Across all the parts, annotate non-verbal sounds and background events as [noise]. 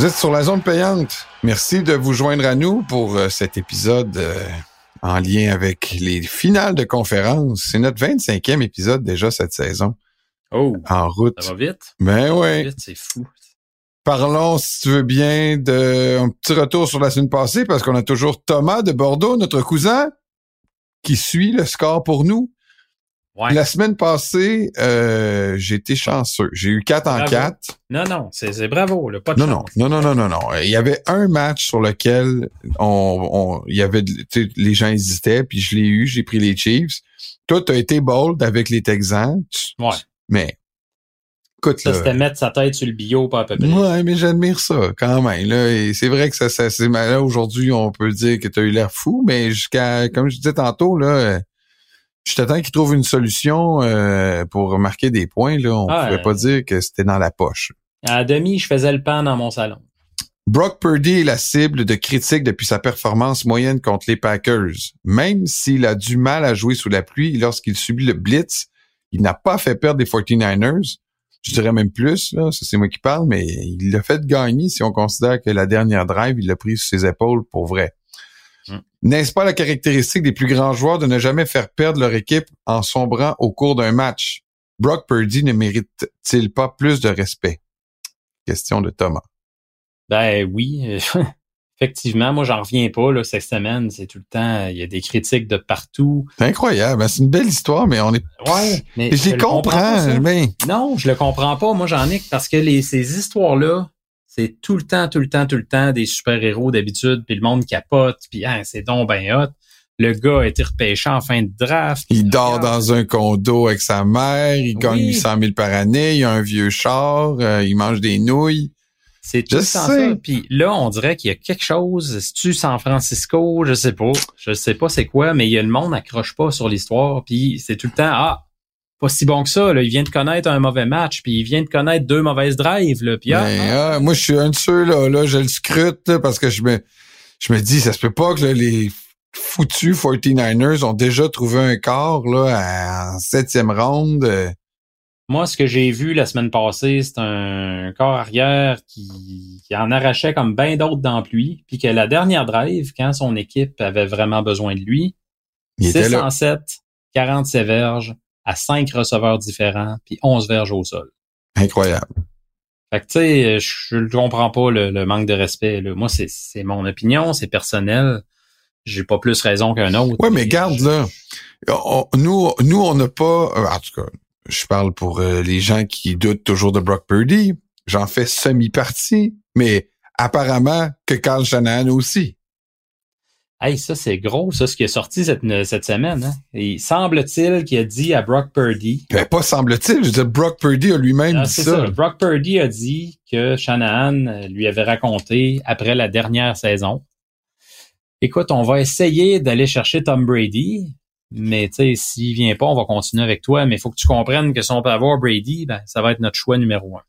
Vous êtes sur la zone payante. Merci de vous joindre à nous pour euh, cet épisode euh, en lien avec les finales de conférence. C'est notre 25e épisode déjà cette saison. Oh, en route. Ça va vite. Ben. Vite, c'est fou. Parlons, si tu veux bien, d'un petit retour sur la semaine passée, parce qu'on a toujours Thomas de Bordeaux, notre cousin, qui suit le score pour nous. Ouais. La semaine passée, euh, j'ai été chanceux. J'ai eu 4 en Bravo. 4. Non, non, c'est c'est bravo, là, pas de Non, non, non, non, non, non, non. Il y avait un match sur lequel on, on il y avait, tu sais, les gens hésitaient, puis je l'ai eu, j'ai pris les Chiefs. Toi, tu as été bold avec les Texans. Tu- Ouais. Mais, écoute, Ça, c'était mettre sa tête sur le bio, pas à peu près. Ouais, mais j'admire ça quand même. Là, et c'est vrai que ça, ça c'est là aujourd'hui, on peut dire que tu as eu l'air fou, mais jusqu'à, comme je disais tantôt, là, euh, je t'attends qu'ils trouvent une solution euh, pour marquer des points. Là, on Ah, pouvait pas dire que c'était dans la poche. À demi, je faisais le pan dans mon salon. Brock Purdy est la cible de critiques depuis sa performance moyenne contre les Packers. Même s'il a du mal à jouer sous la pluie lorsqu'il subit le blitz, il n'a pas fait perdre des 49ers. Je dirais même plus, là, c'est moi qui parle, mais il l'a fait gagner si on considère que la dernière drive, il l'a pris sur ses épaules pour vrai. N'est-ce pas la caractéristique des plus grands joueurs de ne jamais faire perdre leur équipe en sombrant au cours d'un match? Brock Purdy ne mérite-t-il pas plus de respect? Question de Thomas. Ben oui, [laughs] effectivement, moi, j'en reviens pas, là, cette semaine. C'est tout le temps, il y a des critiques de partout. C'est incroyable. hein. C'est une belle histoire, mais on est. Ouais, mais je les comprends pas, mais. Non, je le comprends pas. Moi, j'en ai parce que les, ces histoires-là, c'est tout le temps, tout le temps, tout le temps des super-héros d'habitude, puis le monde capote, puis hein, c'est donc ben hot. Le gars a été repêché en fin de draft. Il dort Regarde, dans un condo avec sa mère, il gagne Oui. 800 000 par année, il a un vieux char, euh, il mange des nouilles. C'est tout le temps ça. Puis là, on dirait qu'il y a quelque chose. C'est-tu San Francisco? Je sais pas. Je sais pas c'est quoi, mais il y a le monde accroche pas sur l'histoire. Puis c'est tout le temps, ah, pas si bon que ça. Là. Il vient de connaître un mauvais match, puis il vient de connaître deux mauvaises drives. Là. Puis ah, Mais, ah, ah, moi, je suis un de ceux là, là, je le scrute là, parce que je me, je me dis, ça se peut pas que là, les foutus 49ers ont déjà trouvé un corps là en septième ronde. euh, Moi, ce que j'ai vu la semaine passée, c'est un corps arrière qui, qui en arrachait comme bien d'autres dans la pluie, puis que la dernière drive, quand son équipe avait vraiment besoin de lui, il était là. 607, 47 verges à 5 receveurs différents, puis 11 verges au sol. Incroyable. Fait que, tu sais, je ne comprends pas le, le manque de respect. Là. Moi, c'est mon opinion, c'est personnel. J'ai pas plus raison qu'un autre. Ouais, mais garde je- là. On- nous, nous, on n'a pas. euh, En tout cas, je parle pour euh, les gens qui doutent toujours de Brock Purdy. J'en fais semi-partie, mais apparemment que Carl Shanahan aussi. Hey, ça, c'est gros, ça, ce qui est sorti cette, cette semaine. Hein. Et semble-t-il qu'il a dit à Brock Purdy. Ben, pas semble-t-il. Je veux dire, Brock Purdy a lui-même Ah, dit ça. Brock Purdy a dit que Shanahan euh, lui avait raconté après la dernière saison. Écoute, on va essayer d'aller chercher Tom Brady, mais tu sais, s'il vient pas, on va continuer avec toi. Mais il faut que tu comprennes que si on peut avoir Brady, ben, ça va être notre choix numéro un.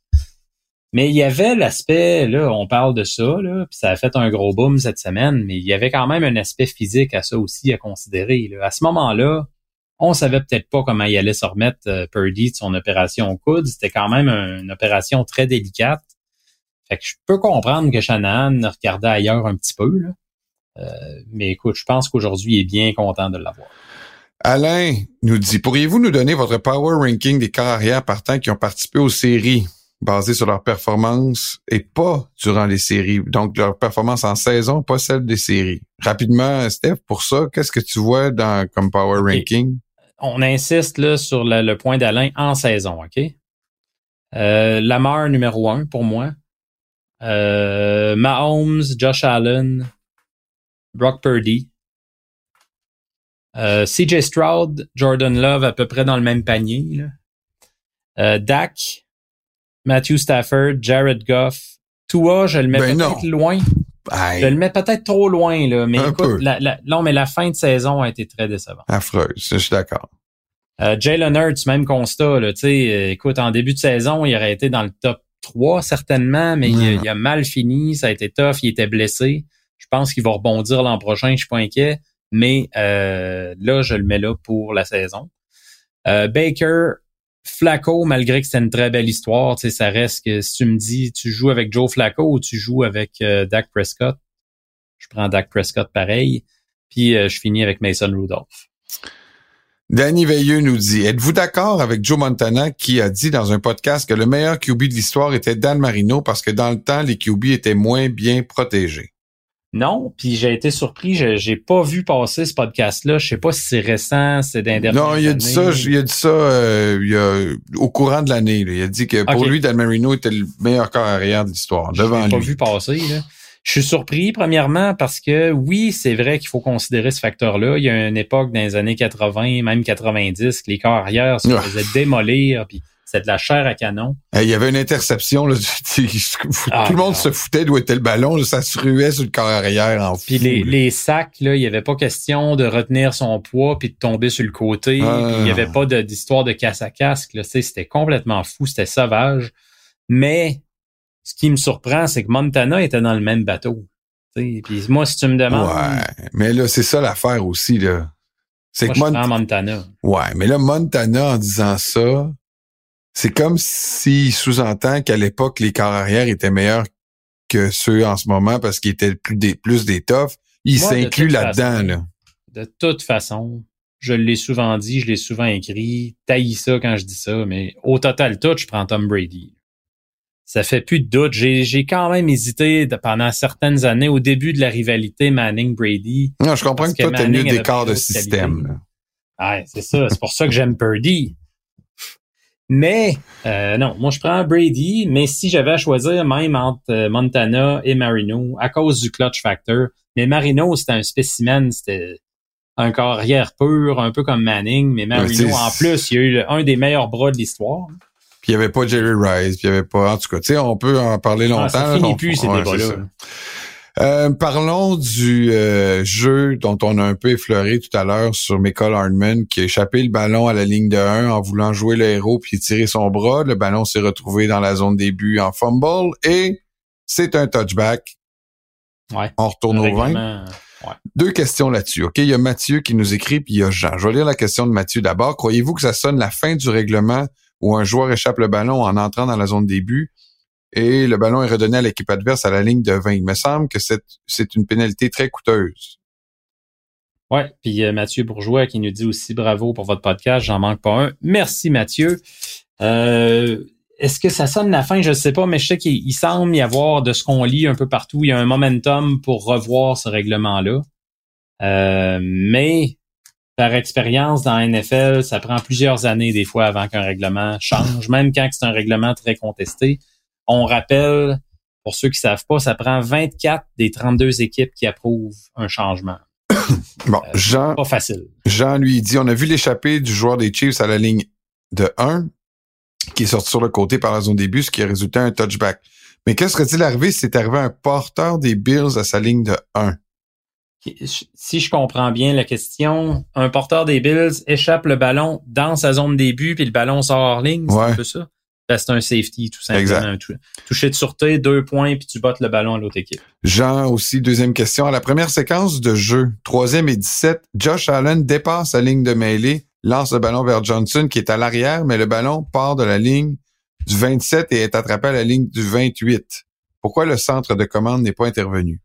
Mais il y avait l'aspect, là, on parle de ça, là, puis ça a fait un gros boom cette semaine, mais il y avait quand même un aspect physique à ça aussi à considérer. là. À ce moment-là, on savait peut-être pas comment il allait se remettre euh, Purdy de son opération au coude. C'était quand même un- une opération très délicate. Fait que je peux comprendre que Shanahan regardait ailleurs un petit peu. Euh, mais écoute, je pense qu'aujourd'hui, il est bien content de l'avoir. Alain nous dit, pourriez-vous nous donner votre power ranking des carrières partants qui ont participé aux séries, basées sur leur performance et pas durant les séries, donc leur performance en saison, pas celle des séries. Rapidement, Steph, pour ça, qu'est-ce que tu vois dans comme power ranking? On insiste là sur la- le point d'Alain en saison, OK? Euh, Lamar numéro un pour moi. Euh, Mahomes, Josh Allen, Brock Purdy. Euh, CJ Stroud, Jordan Love à peu près dans le même panier. Là. Euh, Dak, Matthew Stafford, Jared Goff. Tua, je le mets Ben peut-être loin. Je le mets peut-être trop loin, là. Mais Un écoute, la, la- non, mais la fin de saison a été très décevante. affreuse, je suis d'accord. Euh, Jalen Hurts, même constat. Là, tu sais, euh, écoute, en début de saison, il aurait été dans le top 3 certainement, mais il, a- Ouais. il a mal fini, ça a été tough, il était blessé. Je pense qu'il va rebondir l'an prochain, je suis pas inquiet. Mais euh, là, je le mets là pour la saison. Euh, Baker, Flacco, malgré que c'est une très belle histoire, tu ça reste que si tu me dis tu joues avec Joe Flacco ou tu joues avec euh, Dak Prescott, je prends Dak Prescott pareil, puis euh, je finis avec Mason Rudolph. Danny Veilleux nous dit Êtes-vous d'accord avec Joe Montana qui a dit dans un podcast que le meilleur QB de l'histoire était Dan Marino parce que dans le temps, les QB étaient moins bien protégés? Non, puis j'ai été surpris, j'ai pas vu passer ce podcast-là. Je sais pas si c'est récent, c'est d'un dernier. Non, il a dit ça, il a dit ça euh, il a, au courant de l'année. Il a dit que pour lui, Dan Marino était le meilleur corps arrière de l'histoire, devant lui. pas vu passer. Là. Je suis surpris, premièrement, parce que oui, c'est vrai qu'il faut considérer ce facteur-là. Il y a une époque dans les années 80, même 90, que les corps arrière se ah. faisaient démolir, puis c'est de la chair à canon. Il y avait une interception, là, [laughs] ah, tout le monde se foutait d'où était le ballon, ça se ruait sur le corps arrière en Puis les, les, sacs, là, il n'y avait pas question de retenir son poids puis de tomber sur le côté. Il n'y avait ah. pas d'histoire de, casse à casque. C'était complètement fou, c'était sauvage. Mais ce qui me surprend, c'est que Montana était dans le même bateau. Puis moi, si tu me demandes. Ouais, mais là, c'est ça l'affaire aussi, là. C'est que Montana. Ouais, mais là, Montana, en disant ça, c'est comme s'il sous-entend qu'à l'époque, les corps arrière étaient meilleurs que ceux en ce moment parce qu'ils étaient plus des, plus des toughs. Il s'inclut là-dedans, là. De toute façon, je l'ai souvent dit, je l'ai souvent écrit, taillis ça quand je dis ça, mais au total tout, je prends Tom Brady ça fait plus de doute. J'ai quand même hésité pendant certaines années au début de la rivalité Manning-Brady. Non, je comprends que, toi, t'as mieux des quarts de système. Ouais, c'est ça. C'est pour ça que j'aime Purdy. Mais euh, non, moi je prends Brady, mais si j'avais à choisir même entre euh, Montana et Marino, à cause du clutch factor, mais Marino c'était un spécimen, c'était un carrière pur, un peu comme Manning, mais Marino en plus, il a eu un des meilleurs bras de l'histoire. Puis il n'y avait pas Jerry Rice, puis il n'y avait pas... En tout cas, tu sais, on peut en parler ah, longtemps. ça finit plus, ces débats-là. Euh, parlons du euh, jeu dont on a un peu effleuré tout à l'heure sur Michael Hardman qui a échappé le ballon à la ligne de 1 en voulant jouer le héros puis tirer son bras. Le ballon s'est retrouvé dans la zone début en fumble et c'est un touchback. Ouais, on retourne au 20. Deux questions là-dessus. OK, il y a Mathieu qui nous écrit puis il y a Jean. Je vais lire la question de Mathieu d'abord. Croyez-vous que ça sonne la fin du règlement où un joueur échappe le ballon en entrant dans la zone début et le ballon est redonné à l'équipe adverse à la ligne de 20. Il me semble que c'est une pénalité très coûteuse. Ouais, puis euh, Mathieu Bourgeois qui nous dit aussi bravo pour votre podcast, j'en manque pas un. Merci Mathieu. Euh, est-ce que ça sonne la fin? Je ne sais pas, mais je sais qu'il semble y avoir de ce qu'on lit un peu partout, il y a un momentum pour revoir ce règlement-là. Euh, mais par expérience dans la NFL, ça prend plusieurs années des fois avant qu'un règlement change, même quand c'est un règlement très contesté. On rappelle, pour ceux qui savent pas, ça prend 24 des 32 équipes qui approuvent un changement. [coughs] bon, euh, Jean, pas facile. Jean lui dit, on a vu l'échappée du joueur des Chiefs à la ligne de 1 qui est sorti sur le côté par la zone début, ce qui a résulté un touchback. Mais qu'est-ce que serait-il arrivé si c'est arrivé un porteur des Bills à sa ligne de 1? si je comprends bien la question, un porteur des Bills échappe le ballon dans sa zone de début, puis le ballon sort hors ligne, c'est un peu ça? C'est un safety, tout simplement. Toucher de sûreté, deux points, puis tu bottes le ballon à l'autre équipe. Jean, aussi, deuxième question. À la première séquence de jeu, troisième et 17, Josh Allen dépasse la ligne de mêlée, lance le ballon vers Johnson, qui est à l'arrière, mais le ballon part de la ligne du 27 et est attrapé à la ligne du 28. Pourquoi le centre de commande n'est pas intervenu?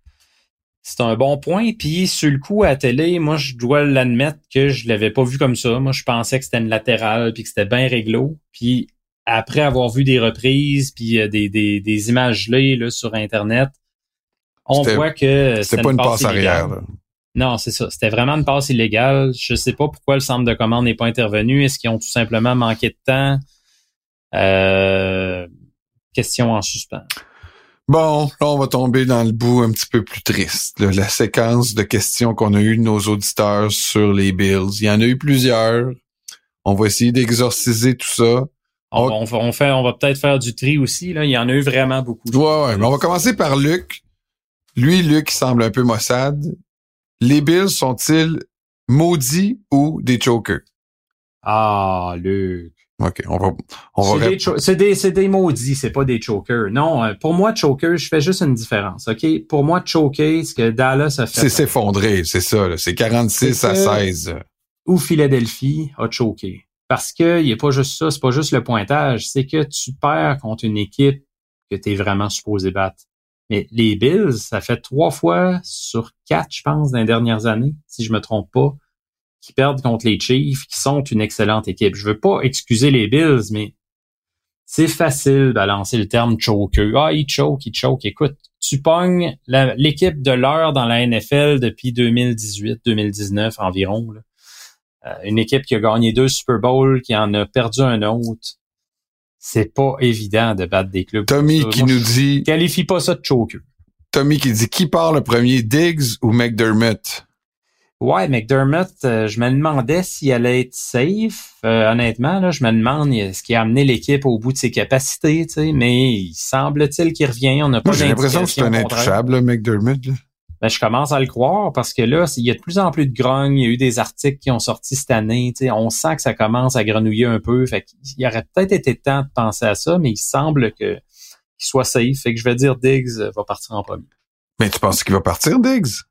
C'est un bon point. Puis sur le coup à télé, moi je dois l'admettre que je l'avais pas vu comme ça. Moi je pensais que c'était une latérale puis que c'était bien réglo. Puis après avoir vu des reprises puis euh, des, des, des images là, sur internet, on voit que c'était pas une, passe, arrière. Non, c'est ça. C'était vraiment une passe illégale. Je sais pas pourquoi le centre de commande n'est pas intervenu. Est-ce qu'ils ont tout simplement manqué de temps? Euh, question en suspens. Bon, là, on va tomber dans le bout un petit peu plus triste. la séquence de questions qu'on a eues de nos auditeurs sur les Bills. Il y en a eu plusieurs. On va essayer d'exorciser tout ça. On, va, on, fait, on va peut-être faire du tri aussi. Là. Il y en a eu vraiment beaucoup. Ouais, ouais. Mais on va commencer par Luc. Lui, Luc, semble un peu maussade. Les Bills sont-ils maudits ou des chokers? Ah, Luc. OK, on va, on va. C'est des, c'est des, maudits, c'est pas des chokers. Non, euh, pour moi, choker, je fais juste une différence. OK? Pour moi, choker, ce que Dallas a fait. C'est s'effondrer, c'est ça, C'est 46 à 16. Ou Philadelphie a choqué. Parce que il a pas juste ça, c'est pas juste le pointage, c'est que tu perds contre une équipe que tu es vraiment supposé battre. Mais les Bills, ça fait trois fois sur quatre, je pense, dans les dernières années, si je me trompe pas, qui perdent contre les Chiefs, qui sont une excellente équipe. Je veux pas excuser les Bills, mais c'est facile de balancer le terme choker. Ah, il choke, il choke. Écoute, tu pognes l'équipe de l'heure dans la NFL depuis 2018-2019 environ. Une équipe qui a gagné deux Super Bowls, qui en a perdu un autre. C'est pas évident de battre des clubs. Tommy qui nous dit... Qualifie pas ça de choker. Tommy qui dit, qui part le premier, Diggs ou McDermott? Ouais, McDermott, euh, je me demandais s'il allait être safe. Euh, honnêtement, là, je me demande ce qui a amené l'équipe au bout de ses capacités, tu sais, mais il semble-t-il qu'il revient. On n'a pas J'ai l'impression que c'est un intouchable, McDermott. Ben, je commence à le croire parce que là, il y a de plus en plus de grogne. Il y a eu des articles qui ont sorti cette année. On sent que ça commence à grenouiller un peu. Fait qu'il aurait peut-être été temps de penser à ça, mais il semble que qu'il soit safe. Fait que je vais dire Diggs va partir en premier. Mais tu penses qu'il va partir, Diggs?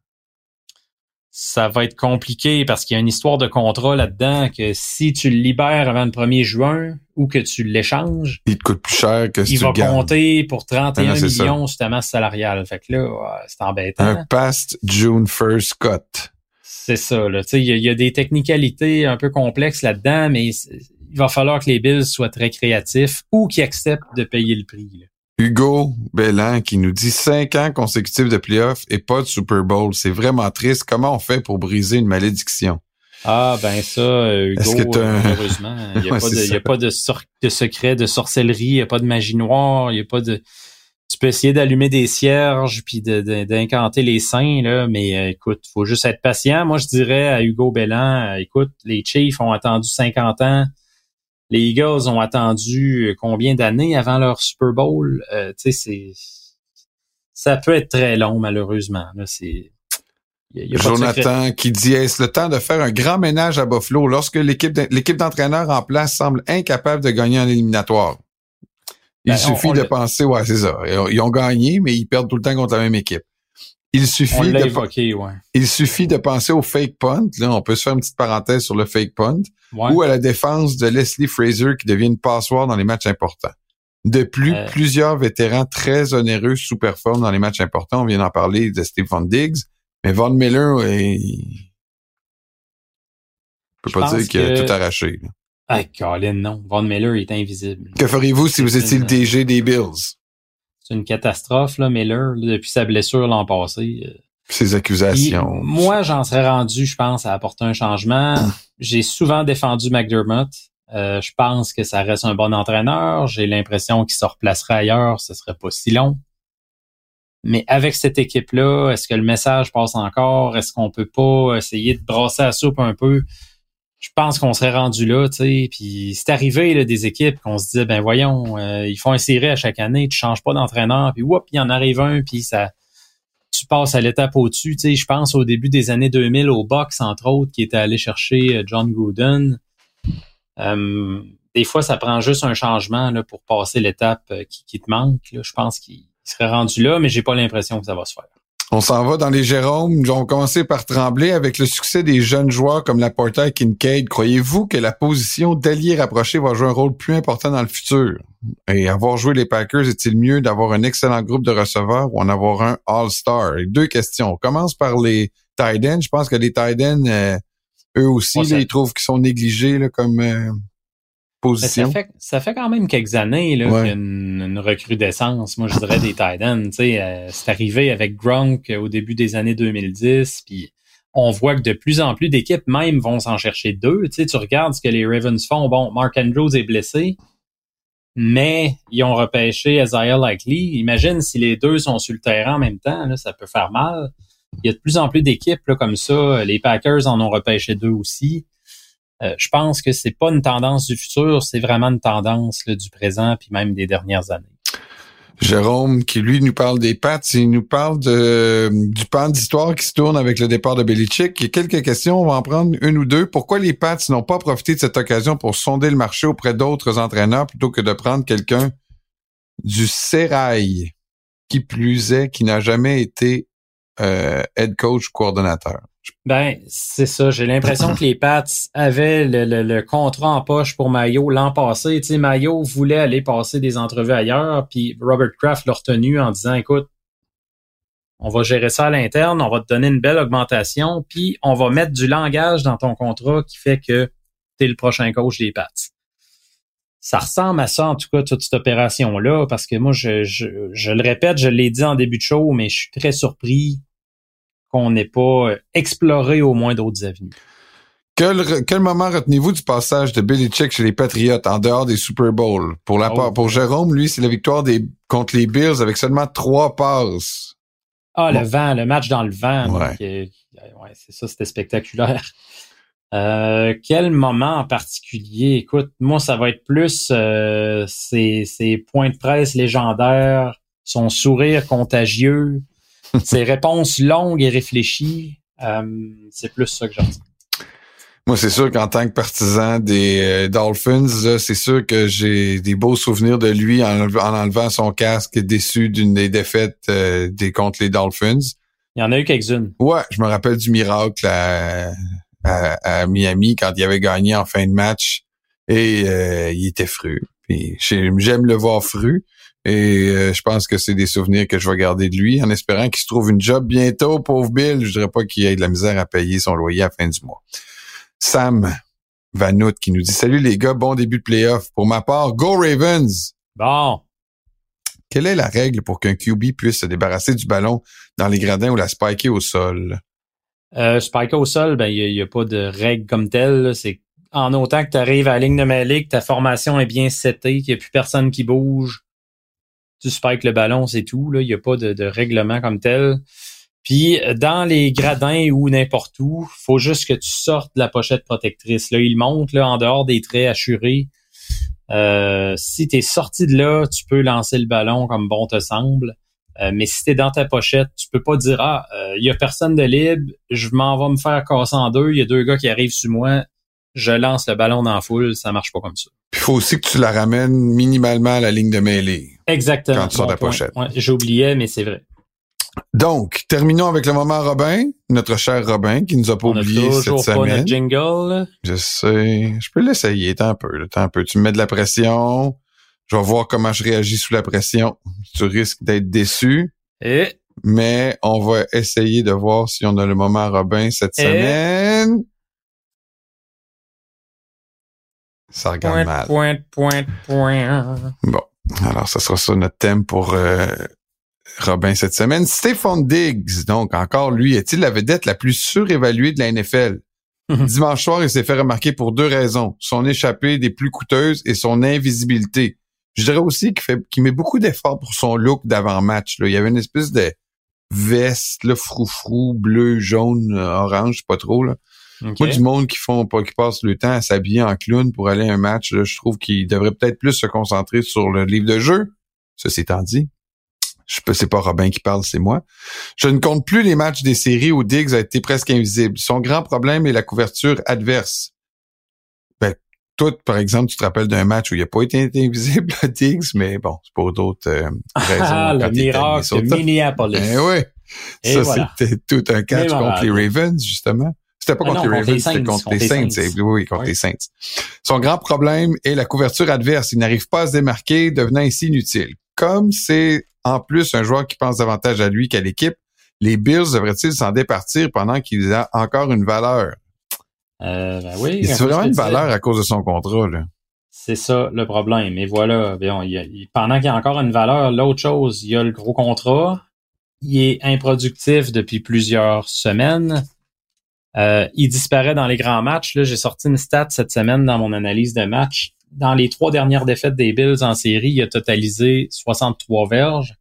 Ça va être compliqué parce qu'il y a une histoire de contrat là-dedans que si tu le libères avant le 1er juin ou que tu l'échanges, il te coûte plus cher que si il tu va le compter pour 31 ah millions sur ta masse salariale. Fait que là, c'est embêtant. Un past June 1st cut. C'est ça. Là. Il, y a, il y a des technicalités un peu complexes là-dedans, mais il va falloir que les Bills soient très créatifs ou qu'ils acceptent de payer le prix. Là. Hugo Bellan qui nous dit cinq ans consécutifs de playoffs et pas de Super Bowl. C'est vraiment triste. Comment on fait pour briser une malédiction? Ah ben ça, euh, Hugo, malheureusement, il n'y a, [laughs] pas, de, y a pas de, de, secret, de sorcellerie, il n'y a pas de magie noire, il n'y a pas de... Tu peux essayer d'allumer des cierges puis d'incanter les saints, là, mais euh, écoute, faut juste être patient. Moi, je dirais à Hugo Bellan, euh, écoute, les Chiefs ont attendu 50 ans les Eagles ont attendu euh, combien d'années avant leur Super Bowl? Euh, tu sais, c'est ça peut être très long, malheureusement. Là, c'est Jonathan qui dit est-ce le temps de faire un grand ménage à Buffalo lorsque l'équipe l'équipe d'entraîneurs en place semble incapable de gagner en éliminatoire? Il ben, suffit de penser, ouais, c'est ça. Ils ont gagné, mais ils perdent tout le temps contre la même équipe. Il suffit, de, il suffit de penser au fake punt. Là, on peut se faire une petite parenthèse sur le fake punt. Ou à la défense de Leslie Fraser qui devient une passoire dans les matchs importants. De plus, euh. plusieurs vétérans très onéreux sous-performent dans les matchs importants. On vient d'en parler de Stephen Diggs. Mais Von Miller, il... peut pas dire qu'il a tout arraché. Ah, Colin, non. Von Miller est invisible. Que feriez-vous si vous étiez le DG des Bills? C'est une catastrophe, là, Miller, depuis sa blessure l'an passé. Euh. Ses accusations. moi, j'en serais rendu, je pense, à apporter un changement. [clears throat] J'ai souvent défendu McDermott. Euh, je pense que ça reste un bon entraîneur. J'ai l'impression qu'il se replacerait ailleurs, ce serait pas si long. Mais avec cette équipe-là, est-ce que le message passe encore? Est-ce qu'on peut pas essayer de brasser la soupe un peu? Je pense qu'on serait rendu là, tu sais. Puis c'est arrivé là, des équipes qu'on se disait, ben voyons, euh, ils font un série à chaque année, tu changes pas d'entraîneur, puis whoop, il en arrive un, puis ça, tu passes à l'étape au-dessus. Tu sais, je pense au début des années 2000 au box entre autres, qui était allé chercher euh, John Gruden. Euh, des fois, ça prend juste un changement là, pour passer l'étape qui, te manque. Je pense qu'il serait rendu là, mais j'ai pas l'impression que ça va se faire. On s'en va dans les Jérômes. On va commencer par trembler avec le succès des jeunes joueurs comme Laporta et Kincaid. Croyez-vous que la position d'allié rapproché va jouer un rôle plus important dans le futur? Et avoir joué les Packers, est-il mieux d'avoir un excellent groupe de receveurs ou en avoir un All-Star? Deux questions. On commence par les tight ends. Je pense que les tight ends, euh, eux aussi, ils trouvent qu'ils sont négligés là, comme euh, ça, fait, ça fait quand même quelques années là, qu'il y a une, recrudescence, moi je dirais, des Titans. Euh, c'est arrivé avec Gronk au début des années 2010, puis on voit que de plus en plus d'équipes même vont s'en chercher deux. Tu, tu regardes ce que les Ravens font. Bon, Mark Andrews est blessé, mais ils ont repêché Isaiah Likely. Imagine si les deux sont sur le terrain en même temps, là, ça peut faire mal. Il y a de plus en plus d'équipes comme ça. Les Packers en ont repêché deux aussi. Euh, je pense que c'est pas une tendance du futur, c'est vraiment une tendance du présent puis même des dernières années. Jérôme, qui lui nous parle des Pats, il nous parle du pan d'histoire qui se tourne avec le départ de Belichick. Il y a quelques questions, on va en prendre une ou deux. Pourquoi les Pats n'ont pas profité de cette occasion pour sonder le marché auprès d'autres entraîneurs plutôt que de prendre quelqu'un du Sérail, qui plus est, qui n'a jamais été euh, head coach ou coordonnateur? Ben, c'est ça. J'ai l'impression que les Pats avaient le, contrat en poche pour Mayo l'an passé. Tu sais, Mayo voulait aller passer des entrevues ailleurs, puis Robert Kraft l'a retenu en disant, écoute, on va gérer ça à l'interne, on va te donner une belle augmentation, puis on va mettre du langage dans ton contrat qui fait que tu le prochain coach des Pats. Ça ressemble à ça, en tout cas, toute cette opération-là, parce que moi, je, je, je le répète, je l'ai dit en début de show, mais je suis très surpris qu'on n'ait pas euh, exploré au moins d'autres avenues. Quel, quel moment retenez-vous du passage de Billy Chick chez les Patriots en dehors des Super Bowls? Pour la oh. pour Jérôme, lui, c'est la victoire des contre les Bills avec seulement trois passes. Ah, le vent, le match dans le vent. Ouais. Euh, ouais c'est ça, c'était spectaculaire. [laughs] Euh, quel moment en particulier? Écoute, moi, ça va être plus euh, ses, ses points de presse légendaires, son sourire contagieux, [laughs] ses réponses longues et réfléchies. Euh, c'est plus ça que j'entends. Moi, c'est sûr qu'en tant que partisan des euh, Dolphins, c'est sûr que j'ai des beaux souvenirs de lui en, enlevant son casque déçu d'une des défaites euh, des contre les Dolphins. Il y en a eu quelques-unes. Ouais, je me rappelle du miracle à, à, Miami quand il avait gagné en fin de match et il était fru. j'aime le voir fru. Et euh, je pense que c'est des souvenirs que je vais garder de lui en espérant qu'il se trouve une job bientôt, pauvre Bill. Je dirais pas qu'il ait de la misère à payer son loyer à la fin du mois. Sam Vanout qui nous dit Salut les gars, bon début de playoff. Pour ma part, Go Ravens! Bon. Quelle est la règle pour qu'un QB puisse se débarrasser du ballon dans les gradins ou la spiker au sol? Euh, spiker au sol, ben il n'y a, pas de règle comme telle. C'est en autant que tu arrives à la ligne de mêlée, que ta formation est bien setée, qu'il n'y a plus personne qui bouge, tu spikes le ballon, c'est tout. Là. Il n'y a pas de, règlement comme tel. Puis dans les gradins ou n'importe où, faut juste que tu sortes la pochette protectrice. Là, il monte là, en dehors des traits assurés. Euh, si tu es sorti de là, tu peux lancer le ballon comme bon te semble. Euh, mais si tu dans ta pochette, tu peux pas dire Ah, il euh, y a personne de libre, je m'en vais me faire casser en deux, il y a deux gars qui arrivent sur moi, je lance le ballon dans la foule, ça marche pas comme ça. Il faut aussi que tu la ramènes minimalement à la ligne de mêlée. Exactement. Quand tu sors la pochette. Ouais, J'oubliais, mais c'est vrai. Donc, terminons avec le moment Robin, notre cher Robin, qui nous a pas oublié cette semaine. Pas notre jingle. Je sais. Je peux l'essayer, tant un peu, tant un peu. Tu me mets de la pression. Je vais voir comment je réagis sous la pression. Tu risques d'être déçu. Et? Mais on va essayer de voir si on a le moment Robin cette semaine. Ça regarde mal. Point, point, point. Bon. Alors, ce sera ça notre thème pour euh, Robin cette semaine. Stéphane Diggs, donc encore lui, est-il la vedette la plus surévaluée de la NFL? [laughs] Dimanche soir, il s'est fait remarquer pour deux raisons. Son échappée des plus coûteuses et son invisibilité. Je dirais aussi qu'il fait qu'il met beaucoup d'efforts pour son look d'avant-match. Il y avait une espèce de veste, le froufrou, bleu, jaune, orange, pas trop. Là. Moi, du monde qui font pas, qui passe le temps à s'habiller en clown pour aller à un match, je trouve qu'il devrait peut-être plus se concentrer sur le livre de jeu. Ceci étant dit, je c'est pas Robin qui parle, c'est moi. Je ne compte plus les matchs des séries où Diggs a été presque invisible. Son grand problème est la couverture adverse. Ben, toi, par exemple, tu te rappelles d'un match où il n'a pas été [laughs] invisible, Diggs, mais bon, c'est pour d'autres euh, [laughs] raisons. Ah, le miracle de Minneapolis. Ben oui. ça, c'était tout un catch contre les Ravens, justement. C'était pas ah contre les Ravens, c'était contre, les Saints. Oui, contre les Saints. Son grand problème est la couverture adverse. Il n'arrive pas à se démarquer, devenant ainsi inutile. Comme c'est en plus un joueur qui pense davantage à lui qu'à l'équipe, les Bills devraient-ils s'en départir pendant qu'il a encore une valeur? Euh, ben oui. C'est vraiment une valeur à cause de son contrat, là? C'est ça le problème. Et voilà, pendant qu'il y a encore une valeur, l'autre chose, il y a le gros contrat. Il est improductif depuis plusieurs semaines. Euh, il disparaît dans les grands matchs. Là, j'ai sorti une stat cette semaine dans mon analyse de match. Dans les trois dernières défaites des Bills en série, il a totalisé 63 verges.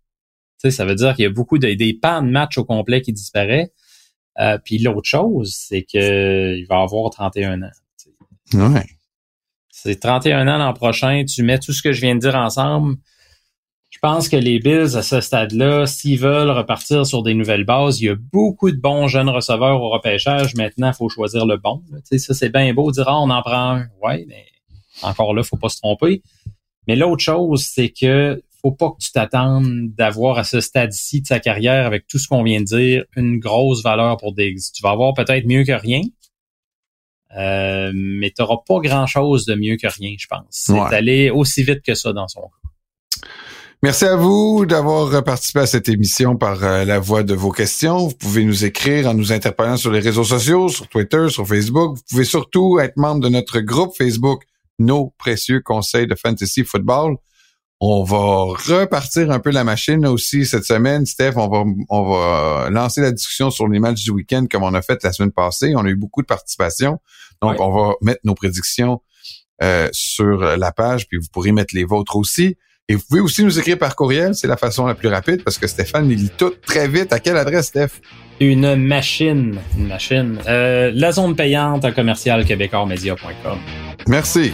Tu sais, ça veut dire qu'il y a beaucoup de, des pans de match au complet qui disparaît. Euh, puis l'autre chose, c'est que il va avoir 31 ans. Ouais. C'est 31 ans l'an prochain. Tu mets tout ce que je viens de dire ensemble pense que les Bills, à ce stade-là, s'ils veulent repartir sur des nouvelles bases, il y a beaucoup de bons jeunes receveurs au repêchage. Maintenant, il faut choisir le bon. sais, ça, c'est bien beau dire, ah, on en prend un. Ouais, mais encore là, faut pas se tromper. Mais l'autre chose, c'est que faut pas que tu t'attendes d'avoir à ce stade-ci de sa carrière avec tout ce qu'on vient de dire une grosse valeur pour Diggs. Tu vas avoir peut-être mieux que rien, euh, mais tu n'auras pas grand-chose de mieux que rien, je pense. C'est Ouais. allé aussi vite que ça dans son cas. Merci à vous d'avoir participé à cette émission par euh, la voie de vos questions. Vous pouvez nous écrire en nous interpellant sur les réseaux sociaux, sur Twitter, sur Facebook. Vous pouvez surtout être membre de notre groupe Facebook, Nos précieux conseils de fantasy football. On va repartir un peu la machine aussi cette semaine, Steph. On va, on va lancer la discussion sur les matchs du week-end comme on a fait la semaine passée. On a eu beaucoup de participation. Donc, Ouais. on va mettre nos prédictions euh, sur la page, puis vous pourrez mettre les vôtres aussi. Et vous pouvez aussi nous écrire par courriel, c'est la façon la plus rapide parce que Stéphane il lit tout très vite. À quelle adresse, Steph? Une machine. Une machine. Euh, la zone payante à commercial Merci.